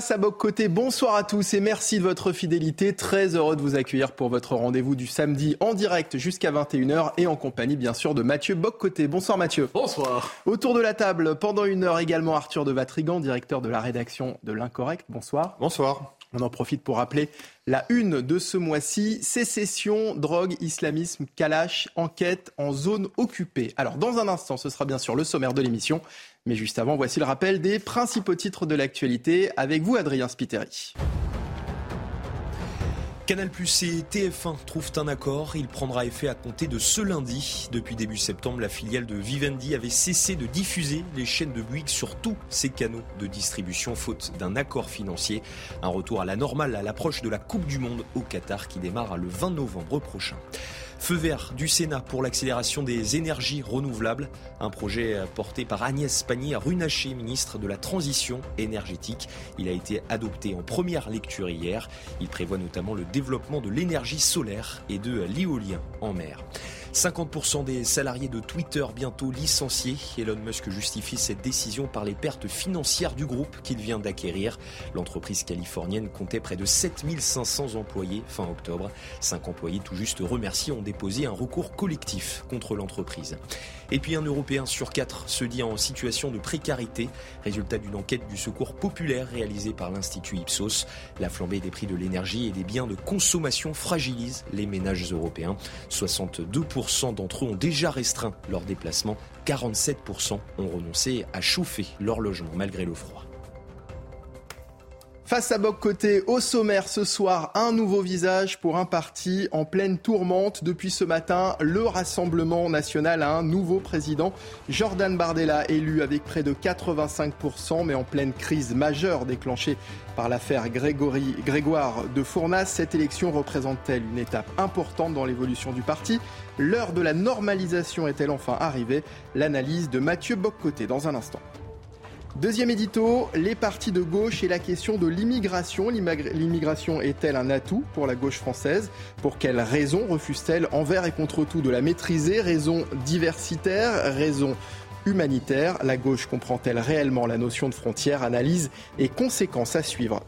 Sabok Côté, bonsoir à tous et merci de votre fidélité. Très heureux de vous accueillir pour votre rendez-vous du samedi en direct jusqu'à 21h et en compagnie bien sûr de Mathieu Bock-Côté. Bonsoir Mathieu. Bonsoir. Autour de la table, pendant une heure également Arthur de Vatrigan, directeur de la rédaction de l'Incorrect. Bonsoir. Bonsoir. On en profite pour rappeler la une de ce mois-ci, sécession, drogue, islamisme, Kalash, enquête en zone occupée. Alors dans un instant, ce sera bien sûr le sommaire de l'émission, mais juste avant, voici le rappel des principaux titres de l'actualité avec vous Adrien Spiteri. Canal Plus et TF1 trouvent un accord. Il prendra effet à compter de ce lundi. Depuis début septembre, la filiale de Vivendi avait cessé de diffuser les chaînes de Bouygues sur tous ses canaux de distribution faute d'un accord financier. Un retour à la normale à l'approche de la Coupe du Monde au Qatar qui démarre le 20 novembre prochain. Feu vert du Sénat pour l'accélération des énergies renouvelables, un projet porté par Agnès Pannier-Runacher, ministre de la Transition énergétique. Il a été adopté en première lecture hier. Il prévoit notamment le développement de l'énergie solaire et de l'éolien en mer. 50% des salariés de Twitter bientôt licenciés. Elon Musk justifie cette décision par les pertes financières du groupe qu'il vient d'acquérir. L'entreprise californienne comptait près de 7500 employés fin octobre. Cinq employés tout juste remerciés ont déposé un recours collectif contre l'entreprise. Et puis un Européen sur quatre se dit en situation de précarité, résultat d'une enquête du secours populaire réalisée par l'Institut Ipsos. La flambée des prix de l'énergie et des biens de consommation fragilise les ménages européens. 62% d'entre eux ont déjà restreint leur déplacement, 47% ont renoncé à chauffer leur logement malgré le froid. Face à Boc Côté, au sommaire ce soir, un nouveau visage pour un parti en pleine tourmente. Depuis ce matin, le Rassemblement national a un nouveau président. Jordan Bardella, élu avec près de 85%, mais en pleine crise majeure déclenchée par l'affaire Grégoire de Fournas. Cette élection représente-t-elle une étape importante dans l'évolution du parti? L'heure de la normalisation est-elle enfin arrivée? L'analyse de Mathieu Boccoté dans un instant. Deuxième édito, les partis de gauche et la question de l'immigration. L'immigration est-elle un atout pour la gauche française? Pour quelles raisons refuse-t-elle envers et contre tout de la maîtriser? Raison diversitaire, raison humanitaire La gauche comprend-elle réellement la notion de frontière? Analyse et conséquences à suivre.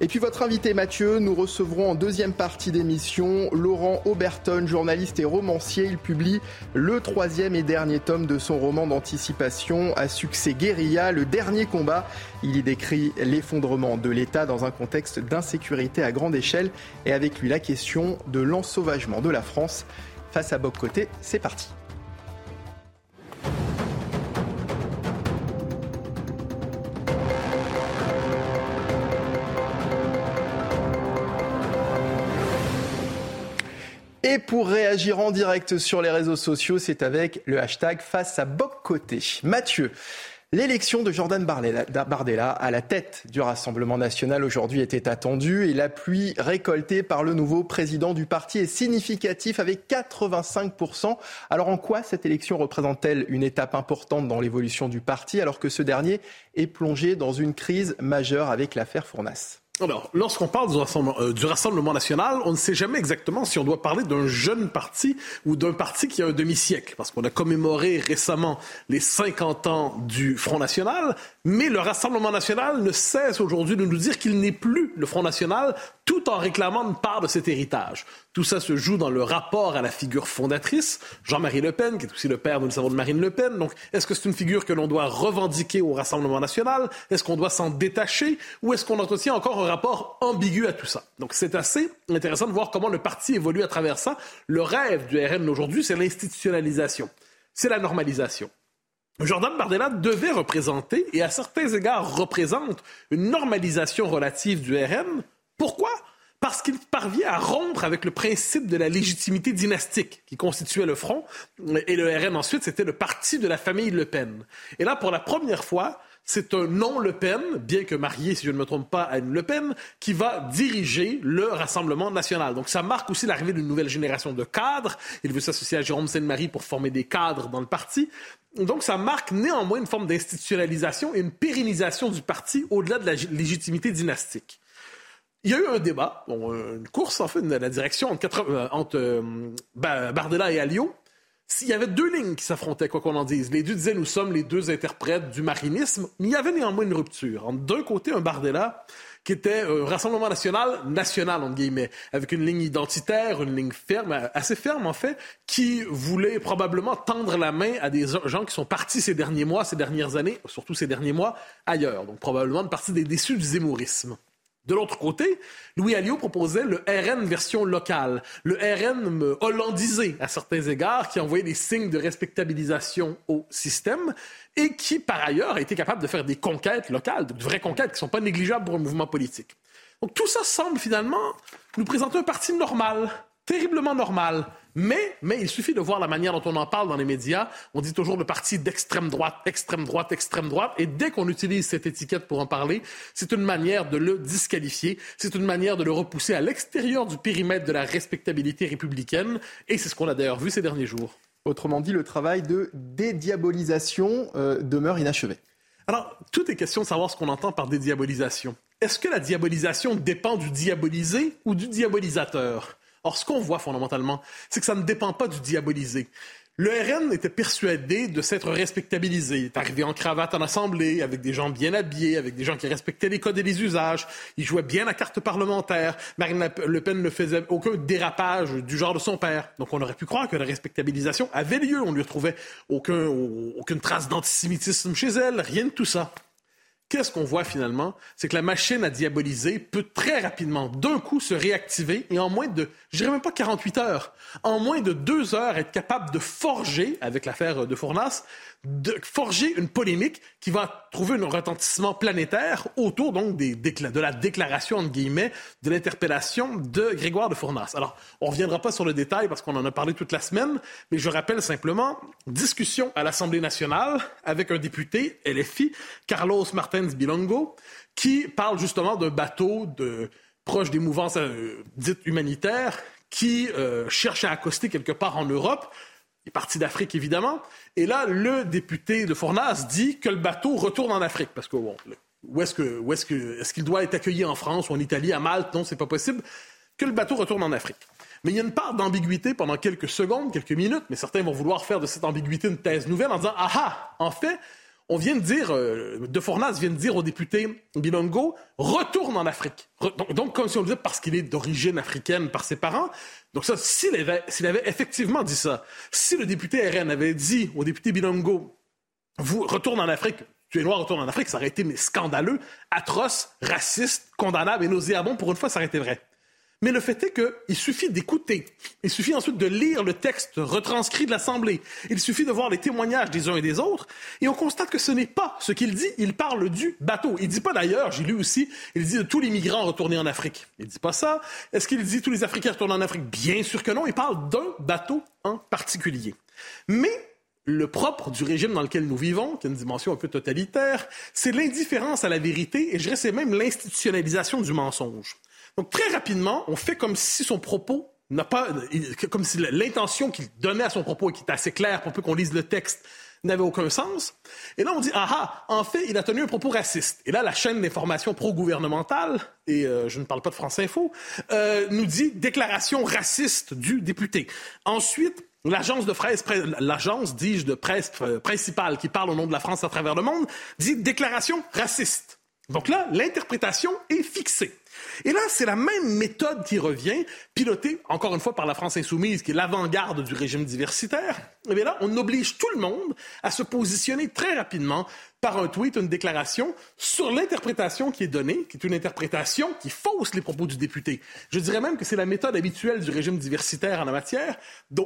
Et puis votre invité Mathieu, nous recevrons en deuxième partie d'émission Laurent Auberton, journaliste et romancier. Il publie le troisième et dernier tome de son roman d'anticipation à succès guérilla, Le dernier combat. Il y décrit l'effondrement de l'État dans un contexte d'insécurité à grande échelle et avec lui la question de l'ensauvagement de la France. Face à Bob Côté, c'est parti. Et pour réagir en direct sur les réseaux sociaux, c'est avec le hashtag face à Côté. Mathieu, L'élection de Jordan Bardella à la tête du Rassemblement national aujourd'hui était attendue et l'appui récolté par le nouveau président du parti est significatif avec 85%. Alors en quoi cette élection représente-t-elle une étape importante dans l'évolution du parti alors que ce dernier est plongé dans une crise majeure avec l'affaire Fournas? Alors, lorsqu'on parle euh, du Rassemblement, national, on ne sait jamais exactement si on doit parler d'un jeune parti ou d'un parti qui a un demi-siècle, parce qu'on a commémoré récemment les 50 ans du Front national, mais le Rassemblement national ne cesse aujourd'hui de nous dire qu'il n'est plus le Front national, tout en réclamant une part de cet héritage. Tout ça se joue dans le rapport à la figure fondatrice, Jean-Marie Le Pen, qui est aussi le père, nous le savons, de Marine Le Pen. Donc, est-ce que c'est une figure que l'on doit revendiquer au Rassemblement national? Est-ce qu'on doit s'en détacher? Ou est-ce qu'on entretient encore un rapport ambigu à tout ça? Donc, c'est assez intéressant de voir comment le parti évolue à travers ça. Le rêve du RN aujourd'hui, c'est l'institutionnalisation, c'est la normalisation. Jordan Bardella devait représenter, et à certains égards représente, une normalisation relative du RN pourquoi? Parce qu'il parvient à rompre avec le principe de la légitimité dynastique qui constituait le Front. Et le RN ensuite, c'était le parti de la famille Le Pen. Et là, pour la première fois, c'est un non-Le Pen, bien que marié, si je ne me trompe pas, à une Le Pen, qui va diriger le Rassemblement national. Donc ça marque aussi l'arrivée d'une nouvelle génération de cadres. Il veut s'associer à Jérôme Sainte-Marie pour former des cadres dans le parti. Donc ça marque néanmoins une forme d'institutionnalisation et une pérennisation du parti au-delà de la légitimité dynastique. Il y a eu un débat, une course en fait de la direction entre, euh, euh, Bardella et Alliot, s'il y avait deux lignes qui s'affrontaient, quoi qu'on en dise. Les deux disaient nous sommes les deux interprètes du marinisme, mais il y avait néanmoins une rupture. D'un côté, un Bardella qui était un Rassemblement national, national, entre guillemets, avec une ligne identitaire, une ligne ferme, assez ferme en fait, qui voulait probablement tendre la main à des gens qui sont partis ces derniers mois, ces dernières années, surtout ces derniers mois, ailleurs. Donc probablement une partie des déçus du zémourisme. De l'autre côté, Louis Alliot proposait le RN version locale, le RN hollandisé à certains égards, qui envoyait des signes de respectabilisation au système et qui, par ailleurs, a été capable de faire des conquêtes locales, de vraies conquêtes qui ne sont pas négligeables pour un mouvement politique. Donc tout ça semble finalement nous présenter un parti normal, terriblement normal. Mais, mais il suffit de voir la manière dont on en parle dans les médias. On dit toujours le parti d'extrême droite, extrême droite, extrême droite. Et dès qu'on utilise cette étiquette pour en parler, c'est une manière de le disqualifier. C'est une manière de le repousser à l'extérieur du périmètre de la respectabilité républicaine. Et c'est ce qu'on a d'ailleurs vu ces derniers jours. Autrement dit, le travail de dédiabolisation euh, demeure inachevé. Alors, tout est question de savoir ce qu'on entend par dédiabolisation. Est-ce que la diabolisation dépend du diabolisé ou du diabolisateur? Or, ce qu'on voit fondamentalement, c'est que ça ne dépend pas du diabolisé. Le RN était persuadé de s'être respectabilisé. Il est arrivé en cravate en assemblée, avec des gens bien habillés, avec des gens qui respectaient les codes et les usages. Il jouait bien la carte parlementaire. Marine Le Pen ne faisait aucun dérapage du genre de son père. Donc on aurait pu croire que la respectabilisation avait lieu. On ne lui retrouvait aucun, aucune trace d'antisémitisme chez elle, rien de tout ça. Qu'est-ce qu'on voit finalement? C'est que la machine à diaboliser peut très rapidement, d'un coup, se réactiver et en moins de, je dirais même pas 48 heures, en moins de deux heures, être capable de forger, avec l'affaire de Fournas, de forger une polémique qui va trouver un retentissement planétaire autour donc de la déclaration, entre guillemets, de l'interpellation de Grégoire de Fournas. Alors, on ne reviendra pas sur le détail parce qu'on en a parlé toute la semaine, mais je rappelle simplement, discussion à l'Assemblée nationale avec un député LFI, Carlos Bilongo, qui parle justement d'un bateau de, proche des mouvances euh, dites humanitaires qui euh, cherche à accoster quelque part en Europe est parti d'Afrique, évidemment. Et là, le député de Fournas dit que le bateau retourne en Afrique. Parce que, bon, où est-ce que, que, est-ce qu'il doit être accueilli en France ou en Italie, à Malte? Non, c'est pas possible. Que le bateau retourne en Afrique. Mais il y a une part d'ambiguïté pendant quelques secondes, quelques minutes, mais certains vont vouloir faire de cette ambiguïté une thèse nouvelle en disant, ah ah, en fait, on vient de dire, euh, De Fornas vient de dire au député Bilongo, retourne en Afrique. donc, comme si on le disait parce qu'il est d'origine africaine par ses parents. Donc ça, s'il avait, avait effectivement dit ça, si le député RN avait dit au député Bilongo, vous retourne en Afrique, tu es noir, retourne en Afrique, ça aurait été scandaleux, atroce, raciste, condamnable et nauséabond. Pour une fois, ça aurait été vrai. Mais le fait est qu'il suffit d'écouter. Il suffit ensuite de lire le texte retranscrit de l'Assemblée. Il suffit de voir les témoignages des uns et des autres. Et on constate que ce n'est pas ce qu'il dit. Il parle du bateau. Il dit pas d'ailleurs, j'ai lu aussi, il dit de tous les migrants retournés en Afrique. Il dit pas ça. Est-ce qu'il dit tous les Africains retournés en Afrique? Bien sûr que non. Il parle d'un bateau en particulier. Mais le propre du régime dans lequel nous vivons, qui a une dimension un peu totalitaire, c'est l'indifférence à la vérité et je dirais c'est même l'institutionnalisation du mensonge. Donc très rapidement, on fait comme si son propos n'a pas, comme si l'intention qu'il donnait à son propos qui était assez claire pour peu qu'on lise le texte n'avait aucun sens. Et là, on dit, ah ah, en fait, il a tenu un propos raciste. Et là, la chaîne d'information pro-gouvernementale, et euh, je ne parle pas de France Info, euh, nous dit déclaration raciste du député. Ensuite, L'agence de presse, l'agence, dis-je, de presse euh, principale qui parle au nom de la France à travers le monde, dit déclaration raciste. Donc là, l'interprétation est fixée. Et là, c'est la même méthode qui revient, pilotée, encore une fois, par la France insoumise, qui est l'avant-garde du régime diversitaire. Et bien là, on oblige tout le monde à se positionner très rapidement par un tweet, une déclaration sur l'interprétation qui est donnée, qui est une interprétation qui fausse les propos du député. Je dirais même que c'est la méthode habituelle du régime diversitaire en la matière,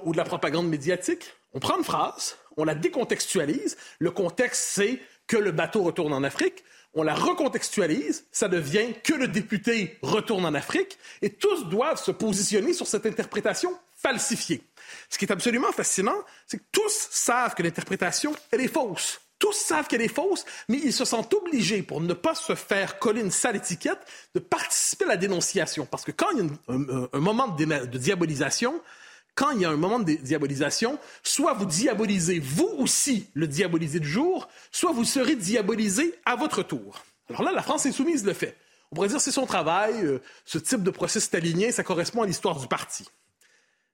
ou de la propagande médiatique. On prend une phrase, on la décontextualise. Le contexte, c'est que le bateau retourne en Afrique on la recontextualise, ça devient que le député retourne en Afrique, et tous doivent se positionner sur cette interprétation falsifiée. Ce qui est absolument fascinant, c'est que tous savent que l'interprétation, elle est fausse. tous savent qu'elle est fausse, mais ils se sentent obligés, pour ne pas se faire coller une sale étiquette, de participer à la dénonciation. Parce que quand il y a un, moment de, diabolisation, quand il y a un moment de diabolisation, soit vous diabolisez vous aussi le diabolisé du jour, soit vous serez diabolisé à votre tour. Alors là, la France insoumise le fait. On pourrait dire c'est son travail, euh, ce type de processus aligné, ça correspond à l'histoire du parti.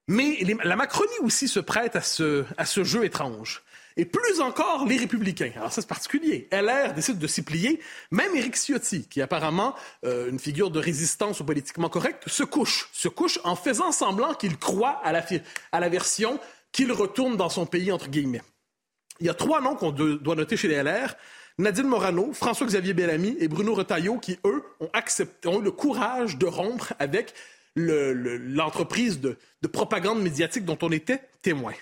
Mais la Macronie aussi se prête à ce jeu étrange. Et plus encore, les républicains. Alors ça, c'est particulier. LR décide de s'y plier. Même Éric Ciotti, qui est apparemment euh, une figure de résistance au politiquement correct, se couche. Se couche en faisant semblant qu'il croit à la, à la version qu'il retourne dans son pays, entre guillemets. Il y a trois noms qu'on doit noter chez les LR. Nadine Morano, François-Xavier Bellamy et Bruno Retailleau, qui, eux, ont, accepté, ont eu le courage de rompre avec l'entreprise de, propagande médiatique dont on était témoin.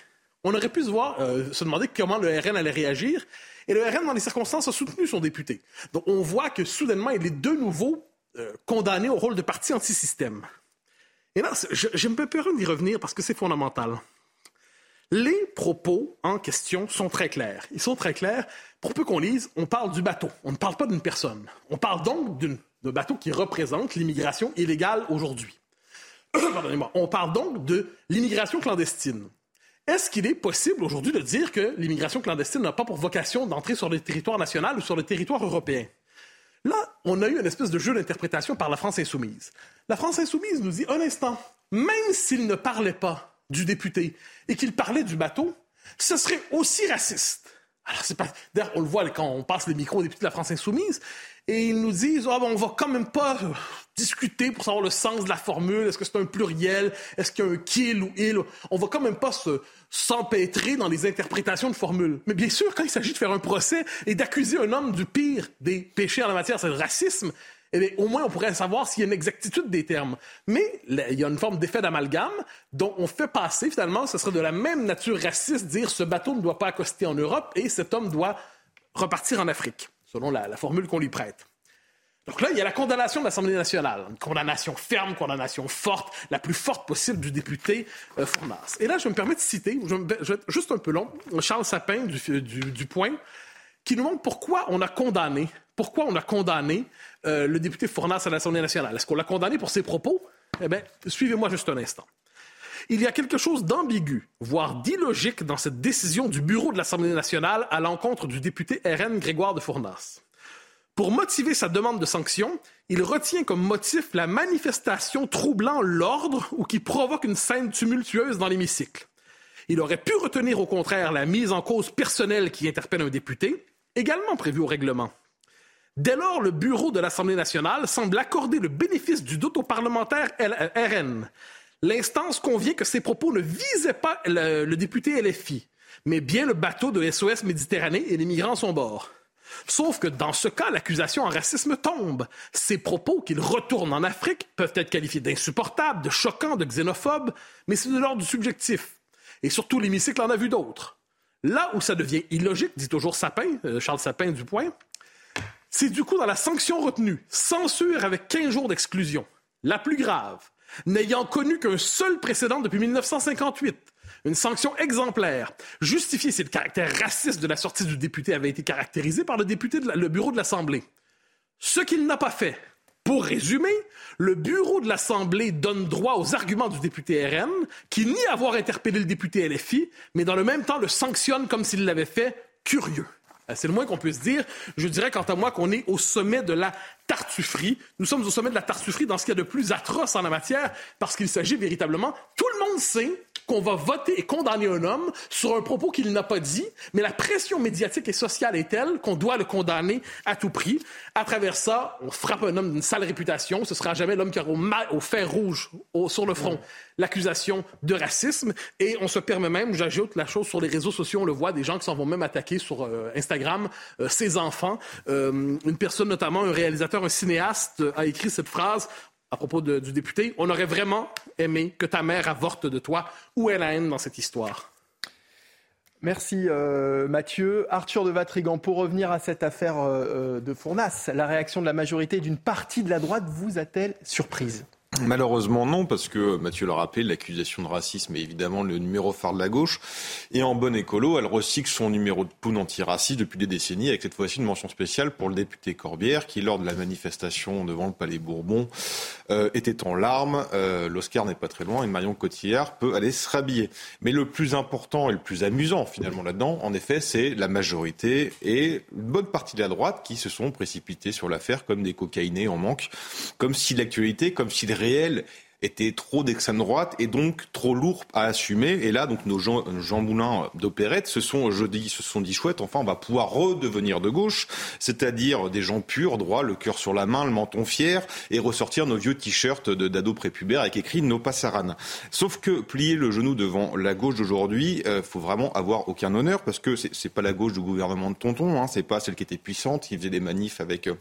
On aurait pu se, voir, euh, se demander comment le RN allait réagir. Et le RN, dans les circonstances, a soutenu son député. Donc on voit que soudainement, il est de nouveau euh, condamné au rôle de parti anti-système. Et là, j'ai un peu peur d'y revenir parce que c'est fondamental. Les propos en question sont très clairs. Ils sont très clairs. Pour peu qu'on lise, on parle du bateau. On ne parle pas d'une personne. On parle donc d'un bateau qui représente l'immigration illégale aujourd'hui. Pardonnez-moi. On parle donc de l'immigration clandestine. Est-ce qu'il est possible aujourd'hui de dire que l'immigration clandestine n'a pas pour vocation d'entrer sur le territoire national ou sur le territoire européen? Là, on a eu une espèce de jeu d'interprétation par la France insoumise. La France insoumise nous dit un instant, même s'il ne parlait pas du député et qu'il parlait du bateau, ce serait aussi raciste. Alors, c'est pas. D'ailleurs, on le voit quand on passe les micros aux députés de la France insoumise et ils nous disent ah, bon, on va quand même pas discuter pour savoir le sens de la formule. Est-ce que c'est un pluriel? Est-ce qu'il y a un qu'il ou il? On va quand même pas se s'empêtrer dans les interprétations de formules. Mais bien sûr, quand il s'agit de faire un procès et d'accuser un homme du pire des péchés en la matière, c'est le racisme. Eh au moins, on pourrait savoir s'il y a une exactitude des termes. Mais il y a une forme d'effet d'amalgame dont on fait passer, finalement, ce serait de la même nature raciste, dire ce bateau ne doit pas accoster en Europe et cet homme doit repartir en Afrique selon la, formule qu'on lui prête. Donc là, il y a la condamnation de l'Assemblée nationale, une condamnation ferme, condamnation forte, la plus forte possible du député euh, Fournas. Et là, je me permets de citer, je, vais être juste un peu long, Charles Sapin du, Point, qui nous montre pourquoi on a condamné, pourquoi on a condamné euh, le député Fournas à l'Assemblée nationale. Est-ce qu'on l'a condamné pour ses propos? Eh bien, suivez-moi juste un instant. Il y a quelque chose d'ambigu, voire d'illogique dans cette décision du bureau de l'Assemblée nationale à l'encontre du député RN Grégoire de Fournas. Pour motiver sa demande de sanction, il retient comme motif la manifestation troublant l'ordre ou qui provoque une scène tumultueuse dans l'hémicycle. Il aurait pu retenir au contraire la mise en cause personnelle qui interpelle un député, également prévue au règlement. Dès lors, le bureau de l'Assemblée nationale semble accorder le bénéfice du doute au parlementaire RN, L'instance convient que ces propos ne visaient pas le, député LFI, mais bien le bateau de SOS Méditerranée et les migrants à son bord. Sauf que dans ce cas, l'accusation en racisme tombe. Ces propos qu'il retourne en Afrique peuvent être qualifiés d'insupportables, de choquants, de xénophobes, mais c'est de l'ordre du subjectif. Et surtout, l'hémicycle en a vu d'autres. Là où ça devient illogique, dit toujours Sapin, euh, Charles Sapin du Point, c'est du coup dans la sanction retenue, censure avec 15 jours d'exclusion. La plus grave, n'ayant connu qu'un seul précédent depuis 1958. Une sanction exemplaire, justifiée si le caractère raciste de la sortie du député avait été caractérisé par le député le bureau de l'Assemblée. Ce qu'il n'a pas fait. Pour résumer, le bureau de l'Assemblée donne droit aux arguments du député RN, qui nie avoir interpellé le député LFI, mais dans le même temps le sanctionne comme s'il l'avait fait curieux. Euh, c'est le moins qu'on puisse dire. Je dirais, quant à moi, qu'on est au sommet de la tartufferie. Nous sommes au sommet de la tartufferie dans ce qu'il y a de plus atroce en la matière, parce qu'il s'agit véritablement, tout le monde sait qu'on va voter et condamner un homme sur un propos qu'il n'a pas dit, mais la pression médiatique et sociale est telle qu'on doit le condamner à tout prix. À travers ça, on frappe un homme d'une sale réputation. Ce sera jamais l'homme qui aura au, fer rouge sur le front l'accusation de racisme. Et on se permet même, j'ajoute la chose sur les réseaux sociaux, on le voit, des gens qui s'en vont même attaquer sur euh, Instagram euh, ses enfants. Euh, une personne notamment, un réalisateur, un cinéaste, a écrit cette phrase à propos du député. On aurait vraiment aimé que ta mère avorte de toi. Où est la haine dans cette histoire? Merci Mathieu. Arthur de Vatrigan, pour revenir à cette affaire de Fournas, la réaction de la majorité d'une partie de la droite vous a-t-elle surprise? Malheureusement non, parce que Mathieu l'a rappelé, l'accusation de racisme est évidemment le numéro phare de la gauche. Et en bonne écolo, elle recycle son numéro de poune antiraciste depuis des décennies, avec cette fois-ci une mention spéciale pour le député Corbière, qui lors de la manifestation devant le Palais Bourbon euh, était en larmes. Euh, L'Oscar n'est pas très loin et Marion Cotillard peut aller se rhabiller. Mais le plus important et le plus amusant finalement là-dedans, en effet, c'est la majorité et une bonne partie de la droite qui se sont précipités sur l'affaire comme des cocaïnés en manque, comme si l'actualité, comme si les réel était trop d'extrême droite et donc trop lourd à assumer. Et là, donc nos Jean, Jean Moulin d'opérette se sont jeudi se sont dit chouette, enfin on va pouvoir redevenir de gauche, c'est-à-dire des gens purs, droits, le cœur sur la main, le menton fier, et ressortir nos vieux t-shirts d'ado prépubère avec écrit nos passaran. Sauf que plier le genou devant la gauche d'aujourd'hui, euh, faut vraiment avoir aucun honneur parce que c'est pas la gauche du gouvernement de Tonton, hein, c'est pas celle qui était puissante, qui faisait des manifs avec euh,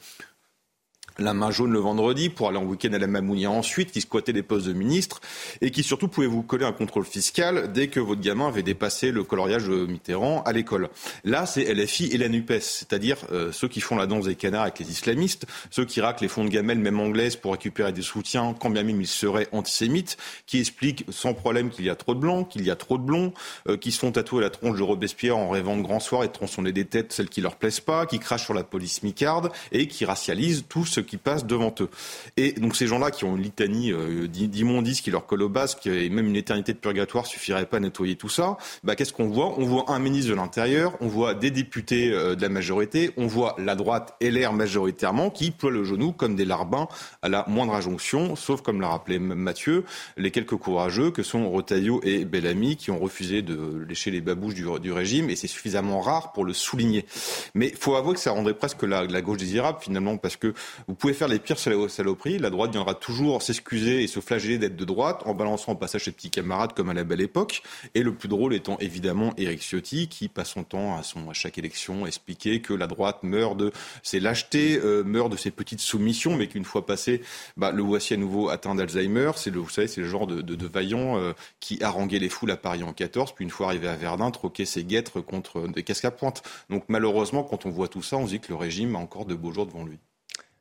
la main jaune le vendredi pour aller en week-end à la Mamounia ensuite, qui squattait les postes de ministre et qui surtout pouvait vous coller un contrôle fiscal dès que votre gamin avait dépassé le coloriage de Mitterrand à l'école. Là, c'est LFI et la NUPES, c'est-à-dire euh, ceux qui font la danse des canards avec les islamistes, ceux qui raclent les fonds de gamelle, même anglaises, pour récupérer des soutiens, quand bien même ils seraient antisémites, qui expliquent sans problème qu'il y a trop de blancs, qu'il y a trop de blonds, euh, qui se font tatouer la tronche de Robespierre en rêvant de grands soirs et tronçonner des têtes, celles qui leur plaisent pas, qui crachent sur la police micarde et qui racialisent tout ce qui passe devant eux. Et donc ces gens-là qui ont une litanie euh, d'immondices qui leur basque et même une éternité de purgatoire suffirait pas à nettoyer tout ça, bah, qu'est-ce qu'on voit? On voit un ministre de l'Intérieur, on voit des députés euh, de la majorité, on voit la droite et l'air majoritairement qui ploient le genou comme des larbins à la moindre injonction, sauf comme l'a rappelé Mathieu, les quelques courageux que sont Rotaillot et Bellamy qui ont refusé de lécher les babouches du, du régime et c'est suffisamment rare pour le souligner. Mais faut avouer que ça rendrait presque la, gauche désirable finalement parce que pouvez faire les pires saloperies, la droite viendra toujours s'excuser et se flageller d'être de droite en balançant au passage ses petits camarades comme à la belle époque. Et le plus drôle étant évidemment Éric Ciotti qui passe son temps à, chaque élection expliquer que la droite meurt de ses lâchetés, euh, meurt de ses petites soumissions, mais qu'une fois passé, bah, le voici à nouveau atteint d'Alzheimer. C'est le, vous savez, c'est le genre de vaillant euh, qui haranguait les foules à Paris en 14, puis une fois arrivé à Verdun, troquait ses guêtres contre des casques à pointe. Donc malheureusement, quand on voit tout ça, on se dit que le régime a encore de beaux jours devant lui.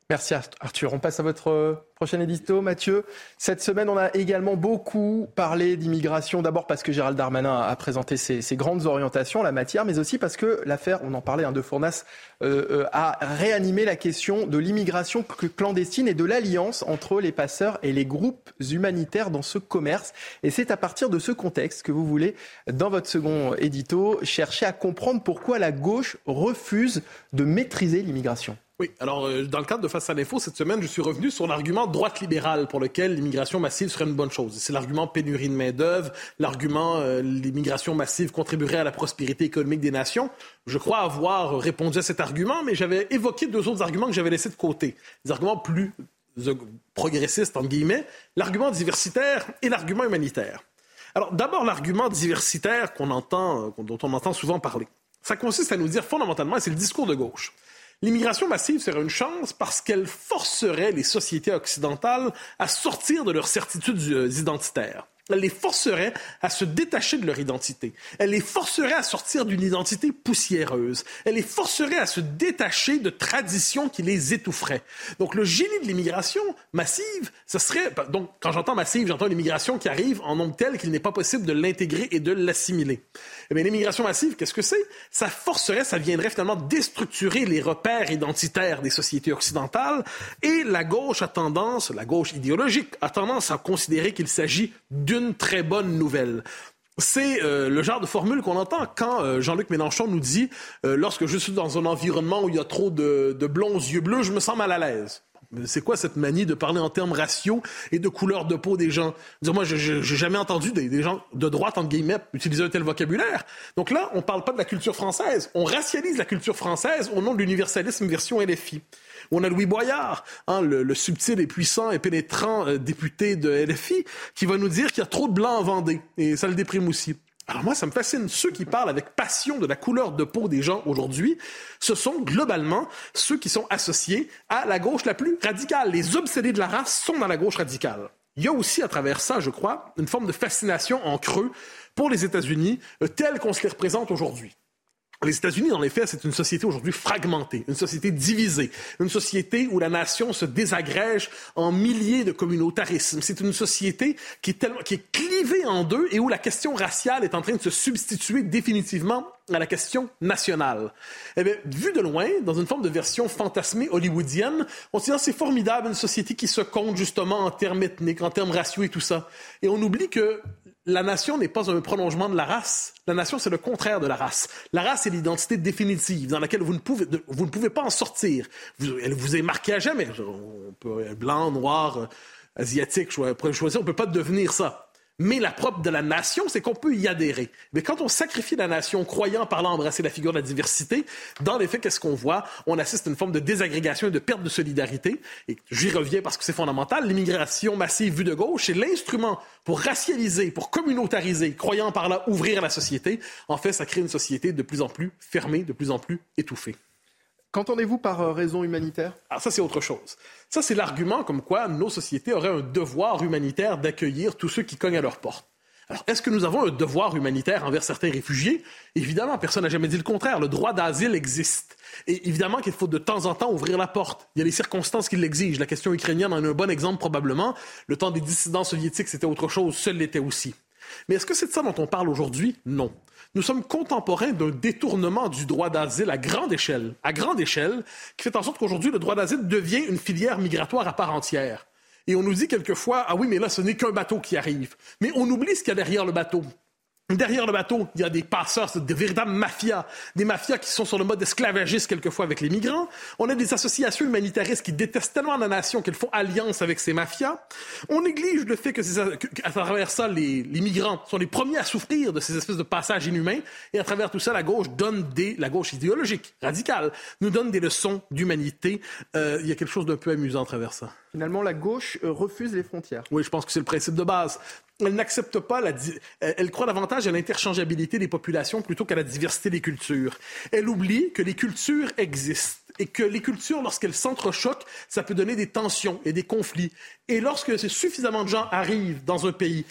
Merci Arthur. On passe à votre euh, prochain édito, Mathieu. Cette semaine, on a également beaucoup parlé d'immigration. D'abord parce que Gérald Darmanin a présenté ses, grandes orientations en la matière, mais aussi parce que l'affaire, on en parlait, hein, de Fournas, euh, euh, a réanimé la question de l'immigration clandestine et de l'alliance entre les passeurs et les groupes humanitaires dans ce commerce. Et c'est à partir de ce contexte que vous voulez, dans votre second édito, chercher à comprendre pourquoi la gauche refuse de maîtriser l'immigration. Oui, alors euh, dans le cadre de Face à l'info, cette semaine, je suis revenu sur l'argument droite libérale pour lequel l'immigration massive serait une bonne chose. C'est l'argument pénurie de main-d'œuvre, l'argument euh, l'immigration massive contribuerait à la prospérité économique des nations. Je crois avoir répondu à cet argument, mais j'avais évoqué deux autres arguments que j'avais laissés de côté. Des arguments plus euh, progressistes, entre guillemets, l'argument diversitaire et l'argument humanitaire. Alors d'abord, l'argument diversitaire qu'on entend, euh, dont on entend souvent parler. Ça consiste à nous dire fondamentalement, c'est le discours de gauche, L'immigration massive serait une chance parce qu'elle forcerait les sociétés occidentales à sortir de leurs certitudes euh, identitaires. Elle les forcerait à se détacher de leur identité. Elle les forcerait à sortir d'une identité poussiéreuse. Elle les forcerait à se détacher de traditions qui les étoufferaient. Donc le génie de l'immigration massive, ce serait... Donc quand j'entends massive, j'entends une immigration qui arrive en nombre tel qu'il n'est pas possible de l'intégrer et de l'assimiler. Eh bien, l'immigration massive, qu'est-ce que c'est? Ça forcerait, ça viendrait finalement déstructurer les repères identitaires des sociétés occidentales et la gauche a tendance, la gauche idéologique, a tendance à considérer qu'il s'agit d'une très bonne nouvelle. C'est euh, le genre de formule qu'on entend quand euh, Jean-Luc Mélenchon nous dit euh, lorsque je suis dans un environnement où il y a trop de, blonds yeux bleus, je me sens mal à l'aise. C'est quoi cette manie de parler en termes raciaux et de couleur de peau des gens? Moi, je n'ai jamais entendu des, gens de droite, entre guillemets, utiliser un tel vocabulaire. Donc là, on parle pas de la culture française. On racialise la culture française au nom de l'universalisme version LFI. On a Louis Boyard, hein, le, le, subtil et puissant et pénétrant euh, député de LFI, qui va nous dire qu'il y a trop de blancs en Vendée. Et ça le déprime aussi. Alors moi, ça me fascine. Ceux qui parlent avec passion de la couleur de peau des gens aujourd'hui, ce sont globalement ceux qui sont associés à la gauche la plus radicale. Les obsédés de la race sont dans la gauche radicale. Il y a aussi à travers ça, je crois, une forme de fascination en creux pour les États-Unis euh, tels qu'on se les représente aujourd'hui. Les États-Unis, en effet, c'est une société aujourd'hui fragmentée, une société divisée, une société où la nation se désagrège en milliers de communautarismes. C'est une société qui est, tellement, qui est clivée en deux et où la question raciale est en train de se substituer définitivement à la question nationale. Eh bien, vu de loin, dans une forme de version fantasmée hollywoodienne, on se dit, ah, c'est formidable, une société qui se compte justement en termes ethniques, en termes raciaux et tout ça. Et on oublie que la nation n'est pas un prolongement de la race. La nation, c'est le contraire de la race. La race, c'est l'identité définitive dans laquelle vous ne pouvez, vous ne pouvez pas en sortir. elle vous est marquée à jamais. On peut, blanc, noir, euh, asiatique, choisir, on ne peut pas devenir ça. Mais la propre de la nation, c'est qu'on peut y adhérer. Mais quand on sacrifie la nation, croyant par là embrasser la figure de la diversité, dans les faits, qu'est-ce qu'on voit? On assiste à une forme de désagrégation et de perte de solidarité. Et j'y reviens parce que c'est fondamental. L'immigration massive vue de gauche, c'est l'instrument pour racialiser, pour communautariser, croyant par là ouvrir la société. En fait, ça crée une société de plus en plus fermée, de plus en plus étouffée. Qu'entendez-vous par euh, raison humanitaire? Alors ça, c'est autre chose. Ça, c'est l'argument comme quoi nos sociétés auraient un devoir humanitaire d'accueillir tous ceux qui cognent à leur porte. Alors, est-ce que nous avons un devoir humanitaire envers certains réfugiés? Évidemment, personne n'a jamais dit le contraire. Le droit d'asile existe. Et évidemment qu'il faut de temps en temps ouvrir la porte. Il y a les circonstances qui l'exigent. La question ukrainienne en est un bon exemple probablement. Le temps des dissidents soviétiques, c'était autre chose. Seul l'était aussi. Mais est-ce que c'est de ça dont on parle aujourd'hui? Non. Nous sommes contemporains d'un détournement du droit d'asile à grande échelle, à grande échelle, qui fait en sorte qu'aujourd'hui, le droit d'asile devient une filière migratoire à part entière. Et on nous dit quelquefois, ah oui, mais là, ce n'est qu'un bateau qui arrive. Mais on oublie ce qu'il y a derrière le bateau. Derrière le bateau, il y a des passeurs, des véritables mafias, des mafias qui sont sur le mode esclavagiste quelquefois avec les migrants. On a des associations humanitaristes qui détestent tellement la nation qu'elles font alliance avec ces mafias. On néglige le fait que, à travers ça, les, migrants sont les premiers à souffrir de ces espèces de passages inhumains. Et à travers tout ça, la gauche donne des, la gauche idéologique, radicale, nous donne des leçons d'humanité. Euh, il y a quelque chose d'un peu amusant à travers ça. Finalement, la gauche euh, refuse les frontières. Oui, je pense que c'est le principe de base. Elle n'accepte pas la... Elle croit davantage à l'interchangeabilité des populations plutôt qu'à la diversité des cultures. Elle oublie que les cultures existent et que les cultures, lorsqu'elles s'entrechoquent, ça peut donner des tensions et des conflits. Et lorsque suffisamment de gens arrivent dans un pays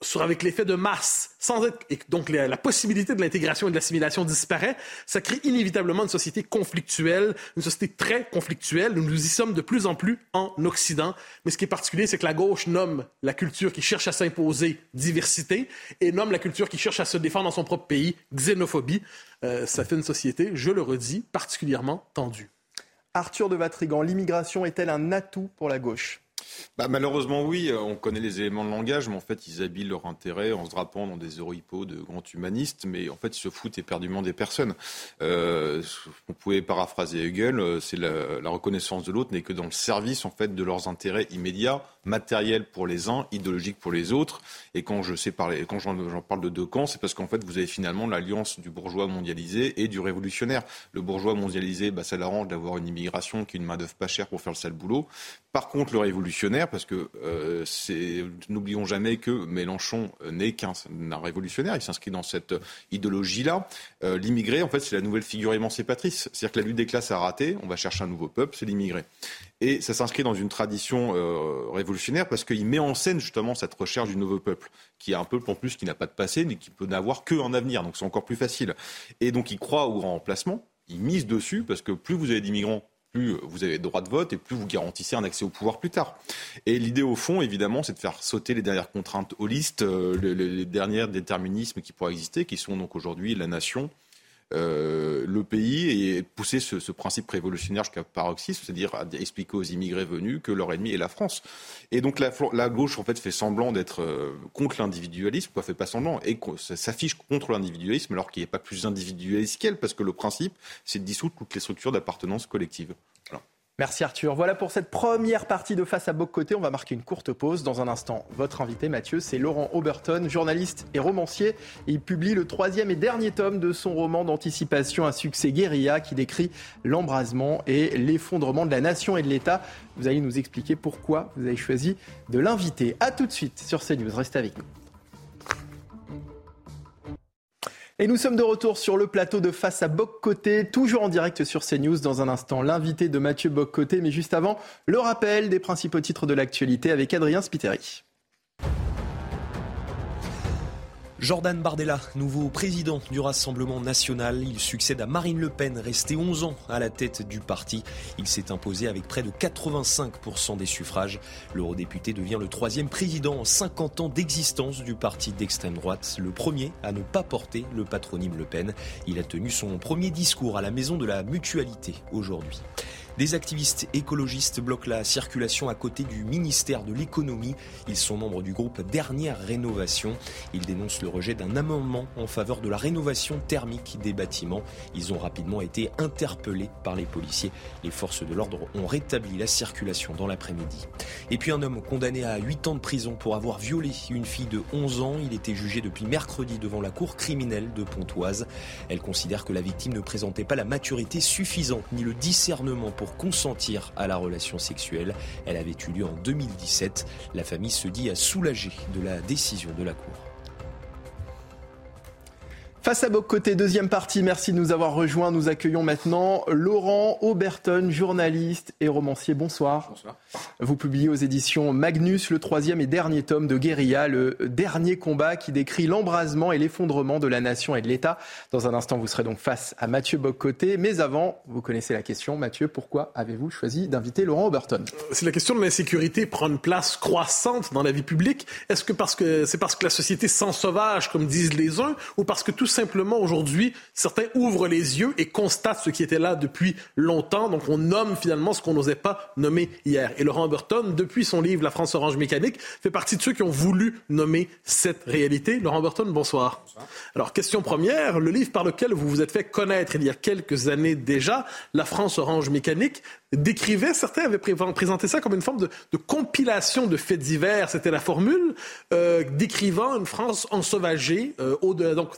sur, avec l'effet de masse, sans être, et donc la, possibilité de l'intégration et de l'assimilation disparaît, ça crée inévitablement une société conflictuelle, une société très conflictuelle. Nous y sommes de plus en plus en Occident. Mais ce qui est particulier, c'est que la gauche nomme la culture qui cherche à s'imposer diversité et nomme la culture qui cherche à se défendre dans son propre pays xénophobie. Euh, ça fait une société, je le redis, particulièrement tendue. Arthur de Vatrigan, l'immigration est-elle un atout pour la gauche? Bah, malheureusement, oui. Euh, on connaît les éléments de langage, mais en fait, ils habillent leur intérêt en se drapant dans des oripeaux de grands humanistes, mais en fait, ils se foutent éperdument des personnes. Euh, on pouvait paraphraser Hegel, euh, c'est la, la, reconnaissance de l'autre n'est que dans le service, en fait, de leurs intérêts immédiats, matériels pour les uns, idéologiques pour les autres. Et quand je sais parler, quand j'en parle de deux camps, c'est parce qu'en fait, vous avez finalement l'alliance du bourgeois mondialisé et du révolutionnaire. Le bourgeois mondialisé, bah, ça l'arrange d'avoir une immigration qui est une main-d'œuvre pas chère pour faire le sale boulot. Par contre, le révolutionnaire, parce que euh, n'oublions jamais que Mélenchon n'est qu'un révolutionnaire, il s'inscrit dans cette idéologie-là. Euh, l'immigré, en fait, c'est la nouvelle figure émancipatrice. C'est-à-dire que la lutte des classes a raté, on va chercher un nouveau peuple, c'est l'immigré. Et ça s'inscrit dans une tradition euh, révolutionnaire parce qu'il met en scène justement cette recherche du nouveau peuple, qui est un peuple en plus qui n'a pas de passé, mais qui peut n'avoir qu'un avenir. Donc c'est encore plus facile. Et donc il croit au grand remplacement, il mise dessus parce que plus vous avez d'immigrants plus vous avez droit de vote et plus vous garantissez un accès au pouvoir plus tard. Et l'idée au fond, évidemment, c'est de faire sauter les dernières contraintes holistes, euh, les, les, derniers déterminismes qui pourraient exister, qui sont donc aujourd'hui la nation, euh, le pays et pousser ce, principe révolutionnaire jusqu'à paroxysme, c'est-à-dire expliquer aux immigrés venus que leur ennemi est la France. Et donc la, gauche en fait fait semblant d'être euh, contre l'individualisme, quoi, fait pas semblant, et s'affiche contre l'individualisme alors qu'il a pas plus individualiste qu'elle, parce que le principe, c'est de dissoudre toutes les structures d'appartenance collective. Merci Arthur. Voilà pour cette première partie de Face à Boc Côté. On va marquer une courte pause. Dans un instant, votre invité Mathieu, c'est Laurent Oberton, journaliste et romancier. Il publie le troisième et dernier tome de son roman d'anticipation à succès Guérilla qui décrit l'embrasement et l'effondrement de la nation et de l'État. Vous allez nous expliquer pourquoi vous avez choisi de l'inviter. A tout de suite sur CNews. Restez avec nous. Et nous sommes de retour sur le plateau de Face à Boc-Côté, toujours en direct sur CNews. Dans un instant, l'invité de Mathieu Boc-Côté. Mais juste avant, le rappel des principaux titres de l'actualité avec Adrien Spiteri. Jordan Bardella, nouveau président du Rassemblement national, il succède à Marine Le Pen, restée 11 ans à la tête du parti. Il s'est imposé avec près de 85% des suffrages. L'eurodéputé devient le troisième président en 50 ans d'existence du parti d'extrême droite, le premier à ne pas porter le patronyme Le Pen. Il a tenu son premier discours à la Maison de la Mutualité aujourd'hui. Des activistes écologistes bloquent la circulation à côté du ministère de l'économie. Ils sont membres du groupe Dernière Rénovation. Ils dénoncent le rejet d'un amendement en faveur de la rénovation thermique des bâtiments. Ils ont rapidement été interpellés par les policiers. Les forces de l'ordre ont rétabli la circulation dans l'après-midi. Et puis un homme condamné à 8 ans de prison pour avoir violé une fille de 11 ans. Il était jugé depuis mercredi devant la cour criminelle de Pontoise. Elle considère que la victime ne présentait pas la maturité suffisante ni le discernement consentir à la relation sexuelle. Elle avait eu lieu en 2017. La famille se dit à soulager de la décision de la Cour. Face à vos côtés, deuxième partie, merci de nous avoir rejoints. Nous accueillons maintenant Laurent Auberton, journaliste et romancier. Bonsoir. Bonsoir. Vous publiez aux éditions Magnus le troisième et dernier tome de Guérilla, le dernier combat qui décrit l'embrasement et l'effondrement de la nation et de l'État. Dans un instant, vous serez donc face à Mathieu Boccoté. Mais avant, vous connaissez la question. Mathieu, pourquoi avez-vous choisi d'inviter Laurent Auberton? Si la question de l'insécurité prend une place croissante dans la vie publique, est-ce que parce que c'est parce que la société s'en sauvage, comme disent les uns, ou parce que tout simplement aujourd'hui, certains ouvrent les yeux et constatent ce qui était là depuis longtemps. Donc on nomme finalement ce qu'on n'osait pas nommer hier. Et Laurent Burton, depuis son livre La France orange mécanique, fait partie de ceux qui ont voulu nommer cette réalité. Laurent Burton, bonsoir. bonsoir. Alors question première, le livre par lequel vous vous êtes fait connaître il y a quelques années déjà, La France orange mécanique, décrivait, certains avaient présenté ça comme une forme de, de compilation de faits divers, c'était la formule, euh, décrivant une France ensauvagée, euh, au-delà, donc